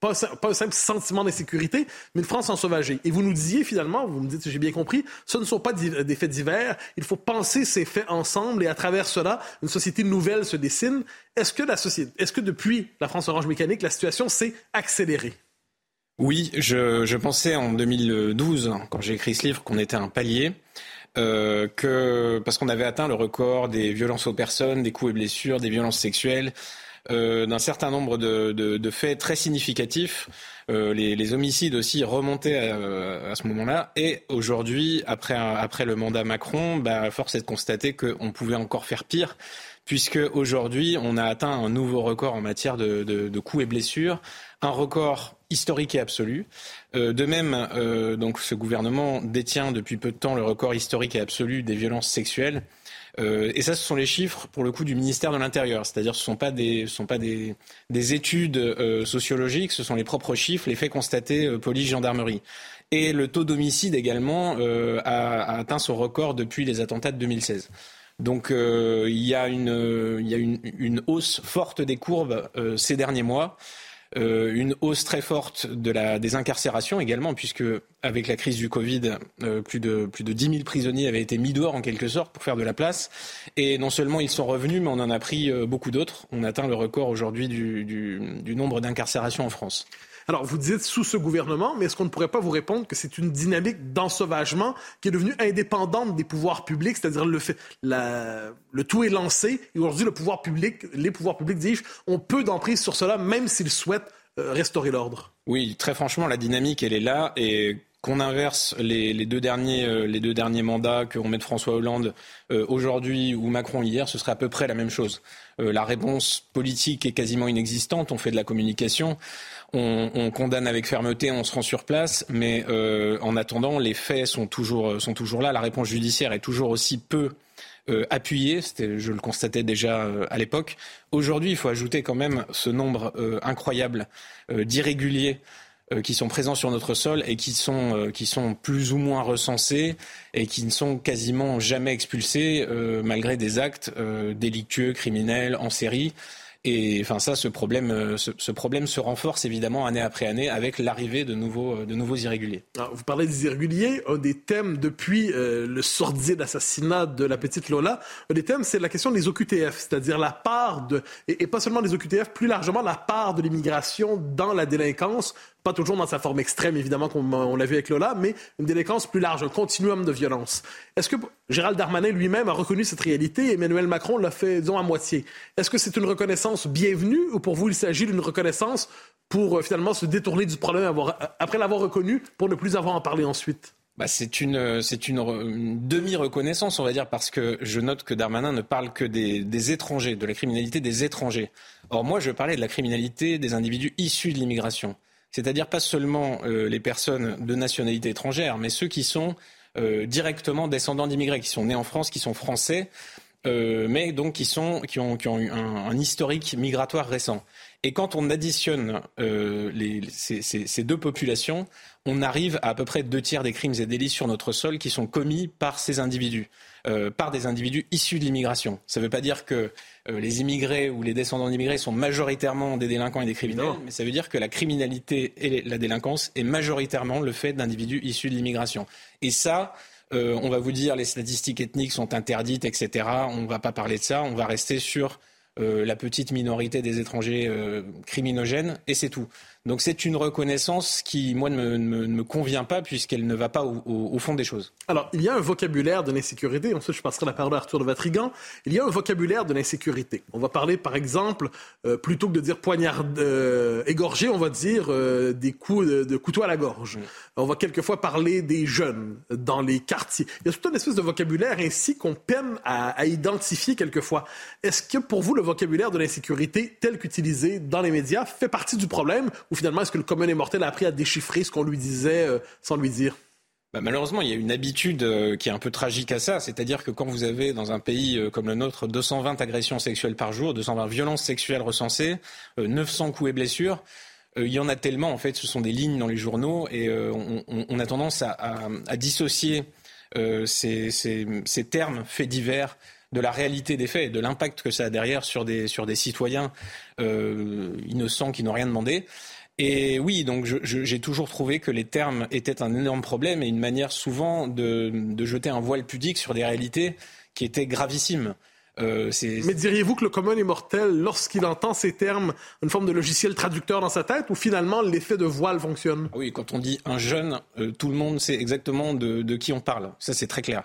pas, un simple sentiment d'insécurité, mais une France ensauvagée. Et vous nous disiez finalement, vous me dites si j'ai bien compris, ce ne sont pas des faits divers, il faut penser ces faits ensemble et à travers cela, une société nouvelle se dessine. Est-ce que la société, est-ce que depuis la France Orange Mécanique, la situation s'est accélérée? Oui, je, je, pensais en 2012, quand j'ai écrit ce livre, qu'on était un palier. Euh, que parce qu'on avait atteint le record des violences aux personnes, des coups et blessures, des violences sexuelles, euh, d'un certain nombre de, de, de, faits très significatifs. Euh, les, homicides aussi remontaient à, à ce moment-là. Et aujourd'hui, après, après le mandat Macron, bah, force est de constater qu'on pouvait encore faire pire puisque aujourd'hui, on a atteint un nouveau record en matière de, de, de coups et blessures, un record historique et absolu. Euh, de même, euh, donc, ce gouvernement détient depuis peu de temps le record historique et absolu des violences sexuelles. Euh, et ça, ce sont les chiffres, pour le coup, du ministère de l'Intérieur. C'est-à-dire, ce ne sont pas des, ce sont pas des, des études euh, sociologiques, ce sont les propres chiffres, les faits constatés euh, police, gendarmerie. Et le taux d'homicide également a, atteint son record depuis les attentats de 2016. Donc il y a, une, il y a une, hausse forte des courbes ces derniers mois. Euh, une hausse très forte de la, des incarcérations également, puisque avec la crise du Covid, euh, plus, de, plus de 10 000 prisonniers avaient été mis dehors en quelque sorte pour faire de la place. Et non seulement ils sont revenus, mais on en a pris euh, beaucoup d'autres. On atteint le record aujourd'hui du, du, du nombre d'incarcérations en France. Alors, vous dites sous ce gouvernement, mais est-ce qu'on ne pourrait pas vous répondre que c'est une dynamique d'ensauvagement qui est devenue indépendante des pouvoirs publics, c'est-à-dire le, fait, le tout est lancé, et aujourd'hui, le pouvoir public, les pouvoirs publics disent on peut d'emprise sur cela, même s'ils souhaitent euh, restaurer l'ordre? Oui, très franchement, la dynamique, elle est là, et qu'on inverse les, deux derniers, euh, les deux derniers mandats, qu'on mette François Hollande euh, aujourd'hui ou Macron hier, ce serait à peu près la même chose. Euh, la réponse politique est quasiment inexistante. On fait de la communication, on, on condamne avec fermeté, on se rend sur place, mais en attendant, les faits sont toujours, là. La réponse judiciaire est toujours aussi peu euh, appuyée. Je le constatais déjà à l'époque. Aujourd'hui, il faut ajouter quand même ce nombre incroyable d'irréguliers qui sont présents sur notre sol et qui sont, qui sont plus ou moins recensés et qui ne sont quasiment jamais expulsés euh, malgré des actes euh, délictueux, criminels, en série. Et enfin ça, ce problème, euh, ce, ce, problème se renforce évidemment année après année avec l'arrivée de nouveaux, de nouveaux irréguliers. Alors, vous parlez des irréguliers. Un des thèmes depuis euh, le sordide assassinat de la petite Lola, un des thèmes, c'est la question des OQTF, c'est-à-dire la part de, et, et pas seulement des OQTF, plus largement la part de l'immigration dans la délinquance pas toujours dans sa forme extrême, évidemment, comme on l'a vu avec Lola, mais une délinquance plus large, un continuum de violence. Est-ce que Gérald Darmanin lui-même a reconnu cette réalité? Emmanuel Macron l'a fait, disons, à moitié? Est-ce que c'est une reconnaissance bienvenue ou pour vous, il s'agit d'une reconnaissance pour euh, finalement se détourner du problème avoir, après l'avoir reconnu pour ne plus avoir à en parler ensuite? Bah, c'est une, c'est une, demi-reconnaissance, on va dire, parce que je note que Darmanin ne parle que des, des, étrangers, de la criminalité des étrangers. Or, moi, je parlais de la criminalité des individus issus de l'immigration. C'est-à-dire pas seulement euh, les personnes de nationalité étrangère, mais ceux qui sont euh, directement descendants d'immigrés, qui sont nés en France, qui sont français, euh, mais donc qui, sont, qui ont, qui ont eu un, un historique migratoire récent. Et quand on additionne euh, les, ces, ces, ces, deux populations, on arrive à à peu près deux tiers des crimes et délits sur notre sol qui sont commis par ces individus, euh, par des individus issus de l'immigration. Ça ne veut pas dire que euh, les immigrés ou les descendants d'immigrés sont majoritairement des délinquants et des criminels, non. mais ça veut dire que la criminalité et la délinquance est majoritairement le fait d'individus issus de l'immigration. Et ça, euh, on va vous dire les statistiques ethniques sont interdites, etc. On ne va pas parler de ça. On va rester sur euh, la petite minorité des étrangers euh, criminogènes, et c'est tout. Donc c'est une reconnaissance qui, moi, ne me, convient pas puisqu'elle ne va pas au, fond des choses. Alors, il y a un vocabulaire de l'insécurité. Ensuite, je passerai la parole à Arthur de Vatrigan. Il y a un vocabulaire de l'insécurité. On va parler, par exemple, euh, plutôt que de dire poignard euh, égorgé, on va dire euh, des coups de, couteau à la gorge. On va quelquefois parler des jeunes dans les quartiers. Il y a toute une espèce de vocabulaire ainsi qu'on peine à identifier quelquefois. Est-ce que pour vous, le vocabulaire de l'insécurité tel qu'utilisé dans les médias fait partie du problème ou finalement, est-ce que le commun des mortels a appris à déchiffrer ce qu'on lui disait euh, sans lui dire? Bah, malheureusement, il y a une habitude euh, qui est un peu tragique à ça, c'est-à-dire que quand vous avez dans un pays euh, comme le nôtre 220 agressions sexuelles par jour, 220 violences sexuelles recensées, euh, 900 coups et blessures, il y en a tellement, en fait, ce sont des lignes dans les journaux et on, a tendance à, dissocier ces, termes faits divers de la réalité des faits et de l'impact que ça a derrière sur des, sur des citoyens innocents qui n'ont rien demandé. Et oui, donc j'ai toujours trouvé que les termes étaient un énorme problème et une manière souvent de, de jeter un voile pudique sur des réalités qui étaient gravissimes. Euh, Mais diriez-vous que le commun est mortel, lorsqu'il entend ces termes, une forme de logiciel traducteur dans sa tête, ou finalement l'effet de voile fonctionne? Oui, quand on dit un jeune, euh, tout le monde sait exactement de, de qui on parle. Ça, c'est très clair.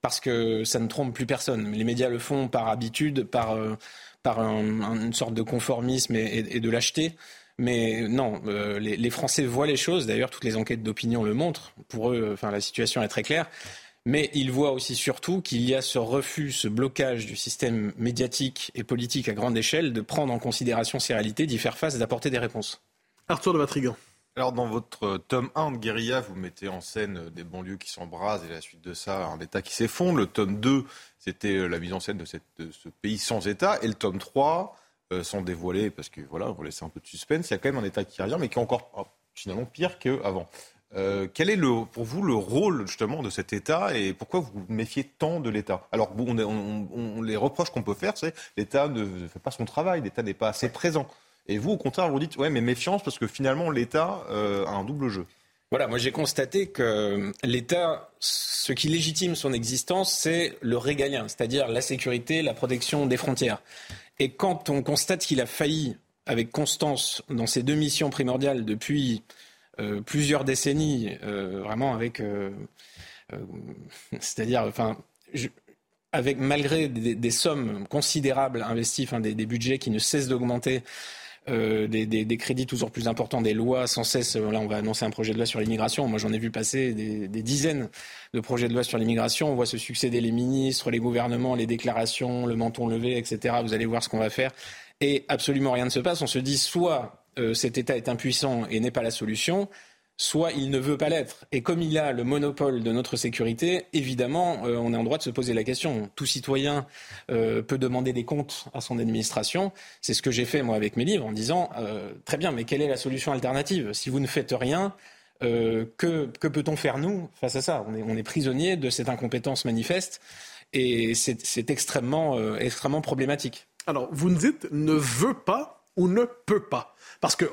Parce que ça ne trompe plus personne. Les médias le font par habitude, par, euh, par un, une sorte de conformisme et, et, et de lâcheté. Mais non, euh, les, les, Français voient les choses. D'ailleurs, toutes les enquêtes d'opinion le montrent. Pour eux, enfin, la situation est très claire. Mais ils voient aussi surtout qu'il y a ce refus, ce blocage du système médiatique et politique à grande échelle de prendre en considération ces réalités, d'y faire face et d'apporter des réponses. Arthur de Vatrigan. Alors, dans votre tome 1 de Guérilla, vous mettez en scène des banlieues qui s'embrasent et la suite de ça, un État qui s'effondre. Le tome 2, c'était la mise en scène de, cette, de ce pays sans État. Et le tome 3, euh, sans dévoiler, parce que voilà, on laisser un peu de suspense, il y a quand même un État qui revient, mais qui est encore oh, finalement pire qu'avant. Euh, quel est le, pour vous le rôle justement de cet État et pourquoi vous vous méfiez tant de l'État? Alors, on, les reproches qu'on peut faire, c'est l'État ne fait pas son travail, l'État n'est pas assez présent. Et vous, au contraire, vous dites, ouais, mais méfiance parce que finalement, l'État euh, a un double jeu. Voilà, moi j'ai constaté que l'État, ce qui légitime son existence, c'est le régalien, c'est-à-dire la sécurité, la protection des frontières. Et quand on constate qu'il a failli avec constance dans ses deux missions primordiales depuis euh, plusieurs décennies, euh, vraiment avec, euh, c'est-à-dire, malgré des, sommes considérables investies, des budgets qui ne cessent d'augmenter. Euh, des, crédits toujours plus importants, des lois sans cesse. Là, on va annoncer un projet de loi sur l'immigration. Moi, j'en ai vu passer des, des, dizaines de projets de loi sur l'immigration. On voit se succéder les ministres, les gouvernements, les déclarations, le menton levé, etc. Vous allez voir ce qu'on va faire. Et absolument rien ne se passe. On se dit soit euh, cet État est impuissant et n'est pas la solution, soit il ne veut pas l'être. Et comme il a le monopole de notre sécurité, évidemment, euh, on est en droit de se poser la question. Tout citoyen euh, peut demander des comptes à son administration. C'est ce que j'ai fait, moi, avec mes livres, en disant, euh, très bien, mais quelle est la solution alternative? Si vous ne faites rien, que, que peut-on faire, nous, face à ça? On est, on est prisonnier de cette incompétence manifeste, et c'est extrêmement, extrêmement problématique. Alors, vous nous dites ne veut pas ou ne peut pas. Parce que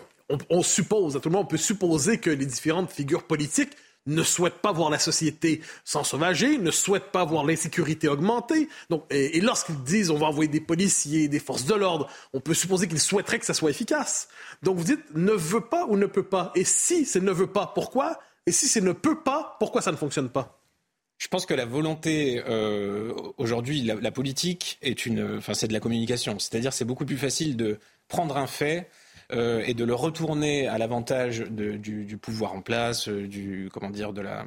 on, suppose, à tout le monde, on peut supposer que les différentes figures politiques ne souhaitent pas voir la société s'ensauvager, ne souhaitent pas voir l'insécurité augmenter. Donc, et, lorsqu'ils disent on va envoyer des policiers, des forces de l'ordre, on peut supposer qu'ils souhaiteraient que ça soit efficace. Donc vous dites ne veut pas ou ne peut pas? Et si c'est ne veut pas, pourquoi? Et si c'est ne peut pas, pourquoi ça ne fonctionne pas? Je pense que la volonté euh, aujourd'hui, la, politique est une, enfin c'est de la communication. C'est-à-dire c'est beaucoup plus facile de prendre un fait euh, et de le retourner à l'avantage du, pouvoir en place, euh, du comment dire de la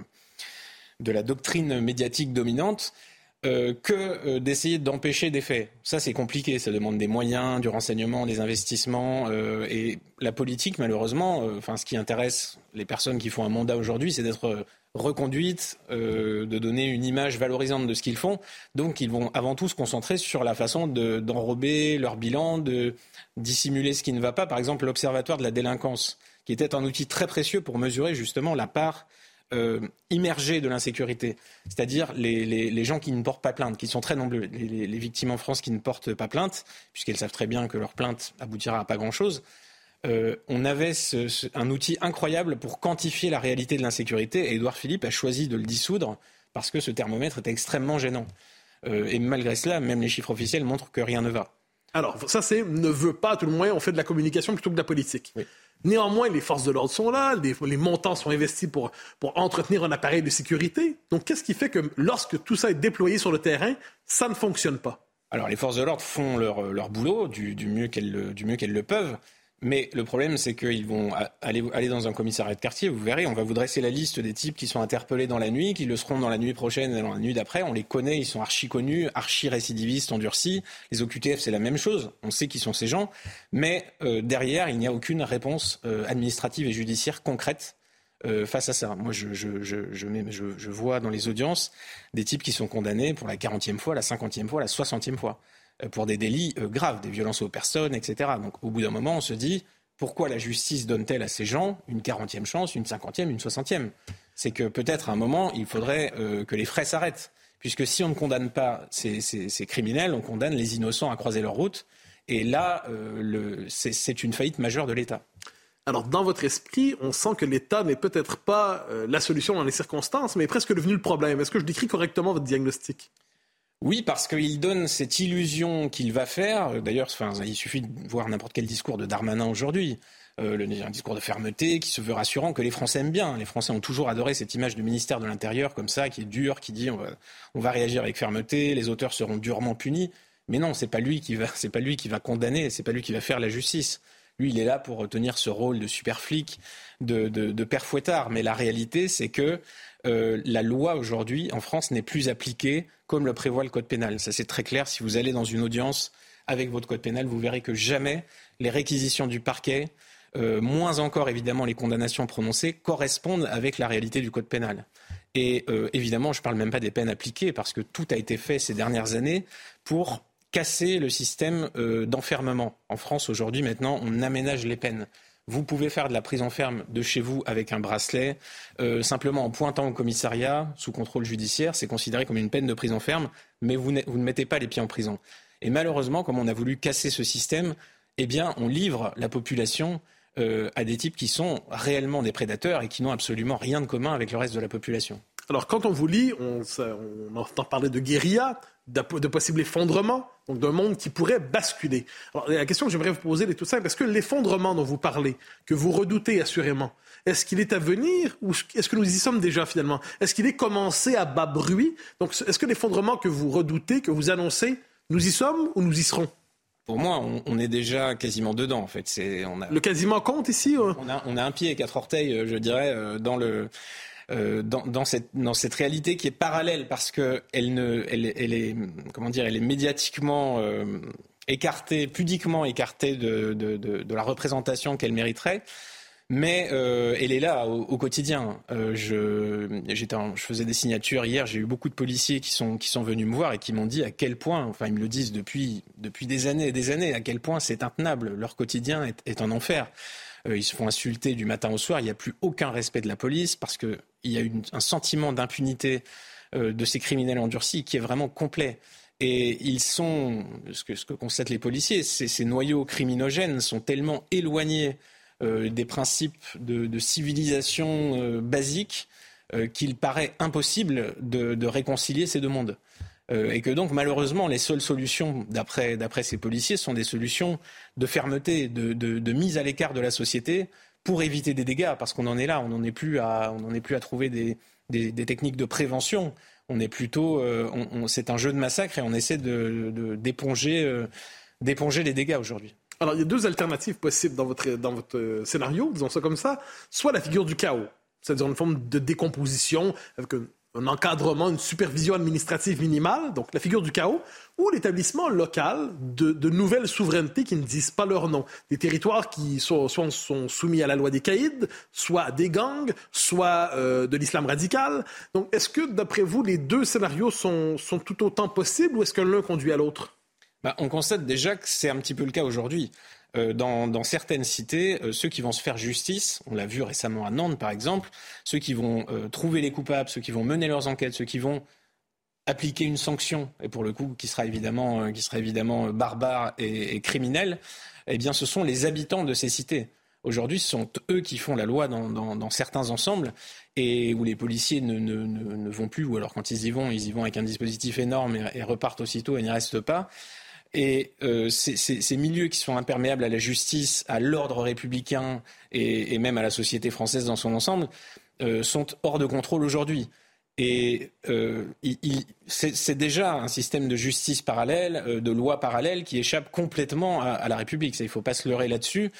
de la doctrine médiatique dominante. Que d'essayer d'empêcher des faits. Ça, c'est compliqué. Ça demande des moyens, du renseignement, des investissements. et la politique, malheureusement, enfin, ce qui intéresse les personnes qui font un mandat aujourd'hui, c'est d'être reconduite, euh, de donner une image valorisante de ce qu'ils font. Donc ils vont avant tout se concentrer sur la façon d'enrober leur bilan, de dissimuler ce qui ne va pas. Par exemple, l'Observatoire de la délinquance, qui était un outil très précieux pour mesurer justement la part euh, immergée de l'insécurité, c'est-à-dire les, gens qui ne portent pas plainte, qui sont très nombreux, les, les victimes en France qui ne portent pas plainte, puisqu'elles savent très bien que leur plainte aboutira à pas grand-chose. Euh, on avait un outil incroyable pour quantifier la réalité de l'insécurité et Édouard Philippe a choisi de le dissoudre parce que ce thermomètre était extrêmement gênant. Euh, et malgré cela, même les chiffres officiels montrent que rien ne va. Alors, ça, c'est ne veut pas, tout le moins, on fait de la communication plutôt que de la politique. Néanmoins, les forces de l'ordre sont là, les, montants sont investis pour, entretenir un appareil de sécurité. Donc, qu'est-ce qui fait que lorsque tout ça est déployé sur le terrain, ça ne fonctionne pas? Alors, les forces de l'ordre font leur, boulot du, mieux qu'elles le peuvent. Mais le problème, c'est qu'ils vont aller, aller, dans un commissariat de quartier, vous verrez, on va vous dresser la liste des types qui sont interpellés dans la nuit, qui le seront dans la nuit prochaine et dans la nuit d'après. On les connaît, ils sont archi connus, archi récidivistes, endurcis. Les OQTF, c'est la même chose. On sait qui sont ces gens. Mais euh, derrière, il n'y a aucune réponse euh, administrative et judiciaire concrète euh, face à ça. Moi, je, je, je, je, vois dans les audiences des types qui sont condamnés pour la 40e fois, la 50e fois, la 60e fois. Euh, pour des délits euh, graves, des violences aux personnes, etc. Donc au bout d'un moment, on se dit, pourquoi la justice donne-t-elle à ces gens une quarantième chance, une cinquantième, une soixantième? C'est que peut-être à un moment, il faudrait euh, que les frais s'arrêtent. Puisque si on ne condamne pas ces, criminels, on condamne les innocents à croiser leur route. Et là, c'est une faillite majeure de l'État. Alors, dans votre esprit, on sent que l'État n'est peut-être pas la solution dans les circonstances, mais presque devenu le problème. Est-ce que je décris correctement votre diagnostic? Oui, parce qu'il donne cette illusion qu'il va faire. D'ailleurs, enfin, il suffit de voir n'importe quel discours de Darmanin aujourd'hui. Euh, un discours de fermeté qui se veut rassurant, que les Français aiment bien. Les Français ont toujours adoré cette image du ministère de l'Intérieur comme ça, qui est dur, qui dit on va, on va réagir avec fermeté, les auteurs seront durement punis. Mais non, c'est pas lui qui va, c'est pas lui qui va condamner, c'est pas lui qui va faire la justice. Lui, il est là pour tenir ce rôle de super flic, de, de, de père fouettard. Mais la réalité, c'est que euh, la loi aujourd'hui en France n'est plus appliquée comme le prévoit le code pénal. Ça c'est très clair. Si vous allez dans une audience avec votre code pénal, vous verrez que jamais les réquisitions du parquet, euh, moins encore évidemment les condamnations prononcées, correspondent avec la réalité du code pénal. Et euh, évidemment, je ne parle même pas des peines appliquées, parce que tout a été fait ces dernières années pour casser le système d'enfermement. En France, aujourd'hui, maintenant, on aménage les peines. Vous pouvez faire de la prison ferme de chez vous avec un bracelet, euh, simplement en pointant au commissariat sous contrôle judiciaire. C'est considéré comme une peine de prison ferme, mais vous, ne mettez pas les pieds en prison. Et malheureusement, comme on a voulu casser ce système, eh bien, on livre la population euh, à des types qui sont réellement des prédateurs et qui n'ont absolument rien de commun avec le reste de la population. Alors, quand on vous lit, on entend parler de guérilla, de, de possible effondrement, donc d'un monde qui pourrait basculer. Alors, la question que j'aimerais vous poser est tout simple. Est-ce que l'effondrement dont vous parlez, que vous redoutez assurément, est-ce qu'il est à venir ou est-ce que nous y sommes déjà finalement? Est-ce qu'il est commencé à bas bruit? Donc, est-ce que l'effondrement que vous redoutez, que vous annoncez, nous y sommes ou nous y serons? Pour moi, on, est déjà quasiment dedans. En fait, c'est on a le quasiment compte ici. On a on a un pied et quatre orteils, euh, je dirais, euh, dans le euh, dans, cette, réalité qui est parallèle parce que elle ne, elle, elle est, comment dire, elle est médiatiquement euh, écartée, pudiquement écartée de, la représentation qu'elle mériterait. Mais euh, elle est là au, quotidien. Je, faisais des signatures hier. J'ai eu beaucoup de policiers qui sont, venus me voir et qui m'ont dit à quel point, enfin ils me le disent depuis, des années et des années, à quel point c'est intenable. Leur quotidien est, est un enfer. Euh, ils se font insulter du matin au soir. Il n'y a plus aucun respect de la police parce qu'il y a un sentiment d'impunité euh, de ces criminels endurcis qui est vraiment complet. Et ils sont, ce que, constatent les policiers, ces noyaux criminogènes sont tellement éloignés euh, des principes de, civilisation basiques qu'il paraît impossible de réconcilier ces deux mondes. Euh, et que donc malheureusement les seules solutions d'après ces policiers sont des solutions de fermeté, de, mise à l'écart de la société pour éviter des dégâts, parce qu'on en est là, on n'en est plus à trouver des, techniques de prévention. On est plutôt, c'est un jeu de massacre et on essaie de d'éponger les dégâts aujourd'hui. Alors, il y a deux alternatives possibles dans votre, dans votre scénario, disons ça comme ça. Soit la figure du chaos, c'est-à-dire une forme de décomposition avec un, encadrement, une supervision administrative minimale, donc la figure du chaos, ou l'établissement local de, nouvelles souverainetés qui ne disent pas leur nom. Des territoires qui soit sont soumis à la loi des caïds, soit à des gangs, soit euh, de l'islam radical. Donc, est-ce que, d'après vous, les deux scénarios sont, sont tout autant possibles ou est-ce que l'un conduit à l'autre? Bah, on constate déjà que c'est un petit peu le cas aujourd'hui. Euh, dans, certaines cités, euh, ceux qui vont se faire justice, on l'a vu récemment à Nantes par exemple, ceux qui vont euh, trouver les coupables, ceux qui vont mener leurs enquêtes, ceux qui vont appliquer une sanction, et pour le coup qui sera évidemment, qui sera évidemment barbare et, criminel, eh bien ce sont les habitants de ces cités. Aujourd'hui, ce sont eux qui font la loi dans, certains ensembles et où les policiers ne, vont plus, ou alors quand ils y vont, ils y vont avec un dispositif énorme et, et repartent aussitôt et n'y restent pas. Et euh, ces, milieux qui sont imperméables à la justice, à l'ordre républicain et, même à la société française dans son ensemble euh, sont hors de contrôle aujourd'hui. Et euh, c'est déjà un système de justice parallèle, de loi parallèle qui échappe complètement à, la République. il ne faut pas se leurrer là-dessus.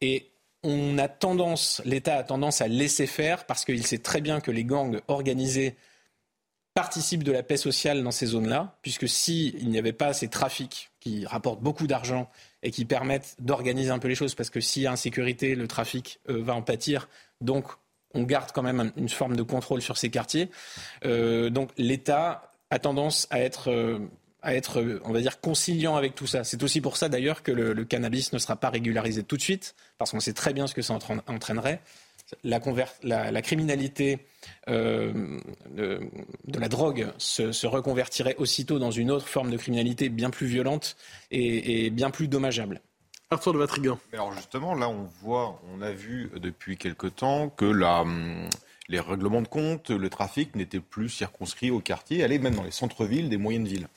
Et on a tendance, l'État a tendance à laisser faire parce qu'il sait très bien que les gangs organisés participe de la paix sociale dans ces zones-là, puisque s'il n'y avait pas ces trafics qui rapportent beaucoup d'argent et qui permettent d'organiser un peu les choses, parce que s'il y a insécurité, le trafic euh, va en pâtir, donc on garde quand même une forme de contrôle sur ces quartiers. Euh, donc l'État a tendance à être, euh, à être, on va dire, conciliant avec tout ça. C'est aussi pour ça d'ailleurs que le, le, cannabis ne sera pas régularisé tout de suite, parce qu'on sait très bien ce que ça entraînerait la, criminalité euh, de, la drogue se, reconvertirait aussitôt dans une autre forme de criminalité bien plus violente et, bien plus dommageable. Arthur de Vatrigan. Alors justement, là, on voit, on a vu depuis quelque temps que les règlements de compte, le trafic n'était plus circonscrit au quartier, allait même dans les centres-villes des moyennes villes.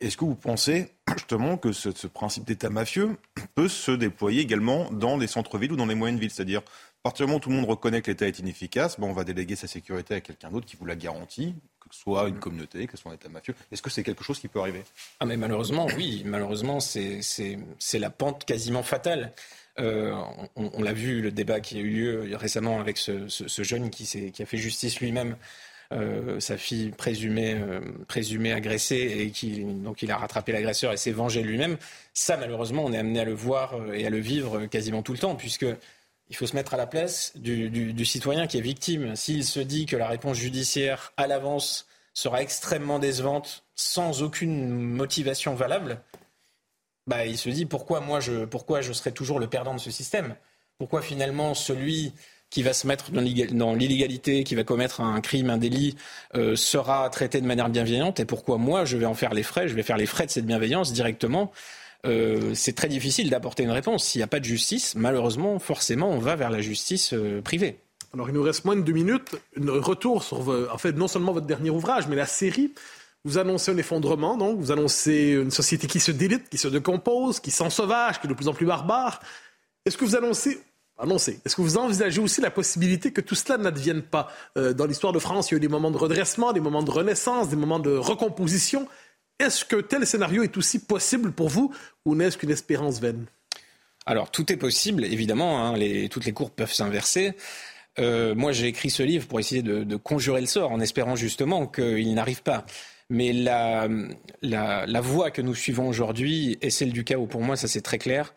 Est-ce que vous pensez justement que ce, ce principe d'État mafieux peut se déployer également dans les centres-villes ou dans les moyennes villes? C'est-à-dire partir du moment où tout le monde reconnaît que l'État est inefficace, bon, on va déléguer sa sécurité à quelqu'un d'autre qui vous la garantit, que ce soit une communauté, que ce soit un État mafieux. Est-ce que c'est quelque chose qui peut arriver? Ah mais malheureusement, oui. Malheureusement, c'est la pente quasiment fatale. Euh, on, l'a vu, le débat qui a eu lieu récemment avec ce, jeune qui, qui, a fait justice lui-même. Euh, sa fille présumée, euh, présumée agressée et qui donc il a rattrapé l'agresseur et s'est vengé lui-même. Ça malheureusement on est amené à le voir et à le vivre quasiment tout le temps puisque il faut se mettre à la place du, citoyen qui est victime. S'il se dit que la réponse judiciaire à l'avance sera extrêmement décevante, sans aucune motivation valable, bah, il se dit pourquoi moi je, pourquoi je serai toujours le perdant de ce système? Pourquoi finalement celui qui va se mettre dans l'illégalité, qui va commettre un crime, un délit, euh, sera traité de manière bienveillante? Et pourquoi moi je vais en faire les frais, je vais faire les frais de cette bienveillance directement euh, c'est très difficile d'apporter une réponse. S'il n'y a pas de justice, malheureusement, forcément, on va vers la justice euh, privée. Alors, il nous reste moins de deux minutes. Un retour sur, en fait, non seulement votre dernier ouvrage, mais la série. Vous annoncez un effondrement, donc vous annoncez une société qui se délite, qui se décompose, qui sauvage, qui est de plus en plus barbare. Est-ce que vous annoncez annoncez. Est-ce que vous envisagez aussi la possibilité que tout cela n'advienne pas euh, Dans l'histoire de France, il y a eu des moments de redressement, des moments de renaissance, des moments de recomposition. Est-ce que tel scénario est aussi possible pour vous ou n'est-ce qu'une espérance vaine? Alors tout est possible, évidemment, hein, toutes les courbes peuvent s'inverser. Euh, moi j'ai écrit ce livre pour essayer de, conjurer le sort en espérant justement qu'il n'arrive pas. Mais la, voie que nous suivons aujourd'hui est celle du chaos. Pour moi, ça c'est très clair.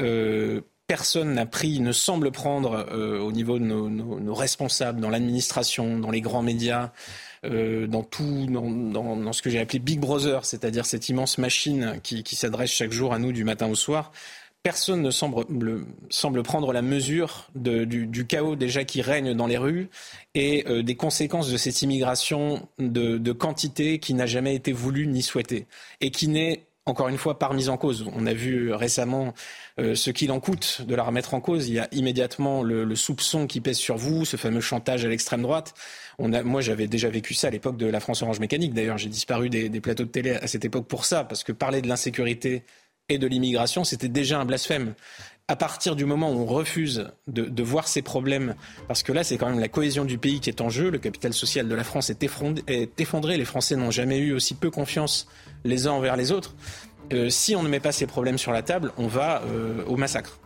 Euh, personne n'a pris, ne semble prendre euh, au niveau de nos responsables, dans l'administration, dans les grands médias, euh, dans tout, dans, ce que j'ai appelé Big Brother, c'est-à-dire cette immense machine qui, s'adresse chaque jour à nous du matin au soir. Personne ne semble, prendre la mesure du, chaos déjà qui règne dans les rues et euh, des conséquences de cette immigration de, de quantité qui n'a jamais été voulue ni souhaitée et qui n'est encore une fois, par mise en cause. On a vu récemment euh, ce qu'il en coûte de la remettre en cause. Il y a immédiatement le, soupçon qui pèse sur vous, ce fameux chantage à l'extrême droite. Moi, j'avais déjà vécu ça à l'époque de la France Orange Mécanique. D'ailleurs, j'ai disparu des, plateaux de télé à cette époque pour ça, parce que parler de l'insécurité et de l'immigration, c'était déjà un blasphème à partir du moment où on refuse de, voir ces problèmes, parce que là, c'est quand même la cohésion du pays qui est en jeu, le capital social de la France est effondré, est effondré. les Français n'ont jamais eu aussi peu confiance les uns envers les autres. Euh, si on ne met pas ces problèmes sur la table, on va euh, au massacre.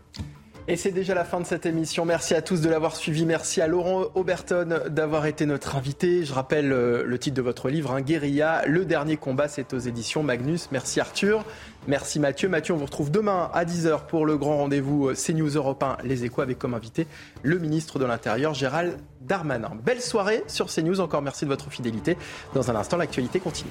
Et c'est déjà la fin de cette émission. Merci à tous de l'avoir suivi. Merci à Laurent Auberton d'avoir été notre invité. Je rappelle euh, le titre de votre livre, hein, Guérilla. Le dernier combat, c'est aux éditions Magnus. Merci Arthur. Merci Mathieu. Mathieu, on vous retrouve demain à 10h pour le grand rendez-vous CNews Europe 1, Les Échos, avec comme invité le ministre de l'Intérieur, Gérald Darmanin. Belle soirée sur CNews. Encore merci de votre fidélité. Dans un instant, l'actualité continue.